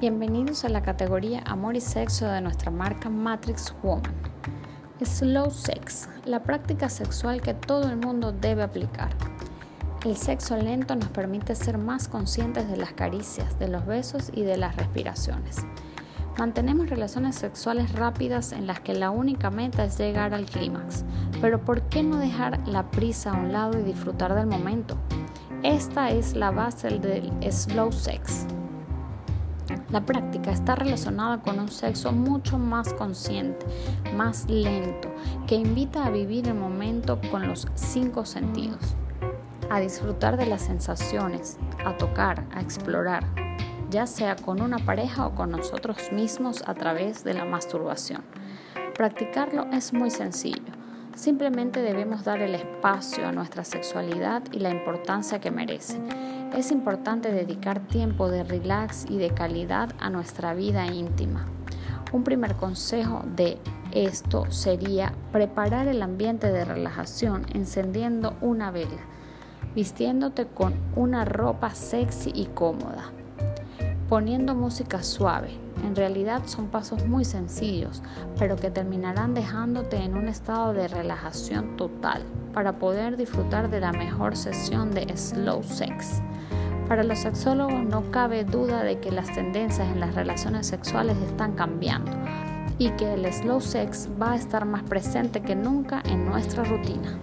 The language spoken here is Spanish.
Bienvenidos a la categoría Amor y Sexo de nuestra marca Matrix Woman. Slow Sex, la práctica sexual que todo el mundo debe aplicar. El sexo lento nos permite ser más conscientes de las caricias, de los besos y de las respiraciones. Mantenemos relaciones sexuales rápidas en las que la única meta es llegar al clímax, pero ¿por qué no dejar la prisa a un lado y disfrutar del momento? Esta es la base del slow sex. La práctica está relacionada con un sexo mucho más consciente, más lento, que invita a vivir el momento con los cinco sentidos, a disfrutar de las sensaciones, a tocar, a explorar, ya sea con una pareja o con nosotros mismos a través de la masturbación. Practicarlo es muy sencillo. Simplemente debemos dar el espacio a nuestra sexualidad y la importancia que merece es importante dedicar tiempo de relax y de calidad a nuestra vida íntima. Un primer consejo de esto sería preparar el ambiente de relajación encendiendo una vela, vistiéndote con una ropa sexy y cómoda, poniendo música suave. En realidad son pasos muy sencillos, pero que terminarán dejándote en un estado de relajación total para poder disfrutar de la mejor sesión de slow sex. Para los sexólogos no cabe duda de que las tendencias en las relaciones sexuales están cambiando y que el slow sex va a estar más presente que nunca en nuestra rutina.